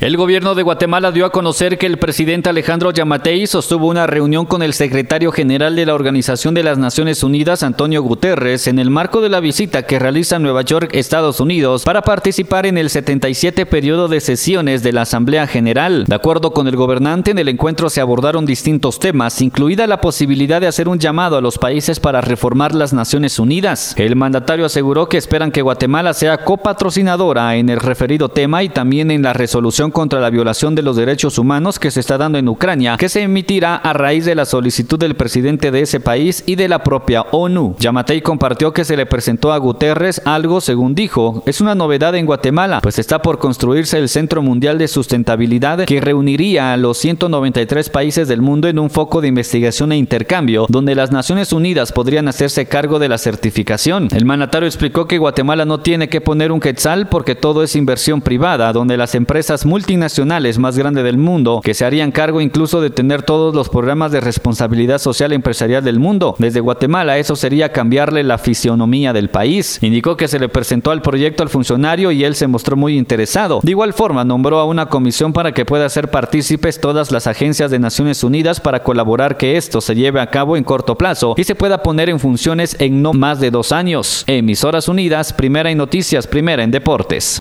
El gobierno de Guatemala dio a conocer que el presidente Alejandro Yamatei sostuvo una reunión con el secretario general de la Organización de las Naciones Unidas, Antonio Guterres, en el marco de la visita que realiza Nueva York, Estados Unidos, para participar en el 77 periodo de sesiones de la Asamblea General. De acuerdo con el gobernante, en el encuentro se abordaron distintos temas, incluida la posibilidad de hacer un llamado a los países para reformar las Naciones Unidas. El mandatario aseguró que esperan que Guatemala sea copatrocinadora en el referido tema y también en la resolución contra la violación de los derechos humanos que se está dando en Ucrania, que se emitirá a raíz de la solicitud del presidente de ese país y de la propia ONU. Yamatei compartió que se le presentó a Guterres algo, según dijo, es una novedad en Guatemala, pues está por construirse el Centro Mundial de Sustentabilidad que reuniría a los 193 países del mundo en un foco de investigación e intercambio, donde las Naciones Unidas podrían hacerse cargo de la certificación. El mandatario explicó que Guatemala no tiene que poner un quetzal porque todo es inversión privada, donde las empresas multinacionales más grandes del mundo que se harían cargo incluso de tener todos los programas de responsabilidad social empresarial del mundo. Desde Guatemala eso sería cambiarle la fisionomía del país. Indicó que se le presentó al proyecto al funcionario y él se mostró muy interesado. De igual forma nombró a una comisión para que pueda ser partícipes todas las agencias de Naciones Unidas para colaborar que esto se lleve a cabo en corto plazo y se pueda poner en funciones en no más de dos años. Emisoras Unidas, primera en noticias, primera en deportes.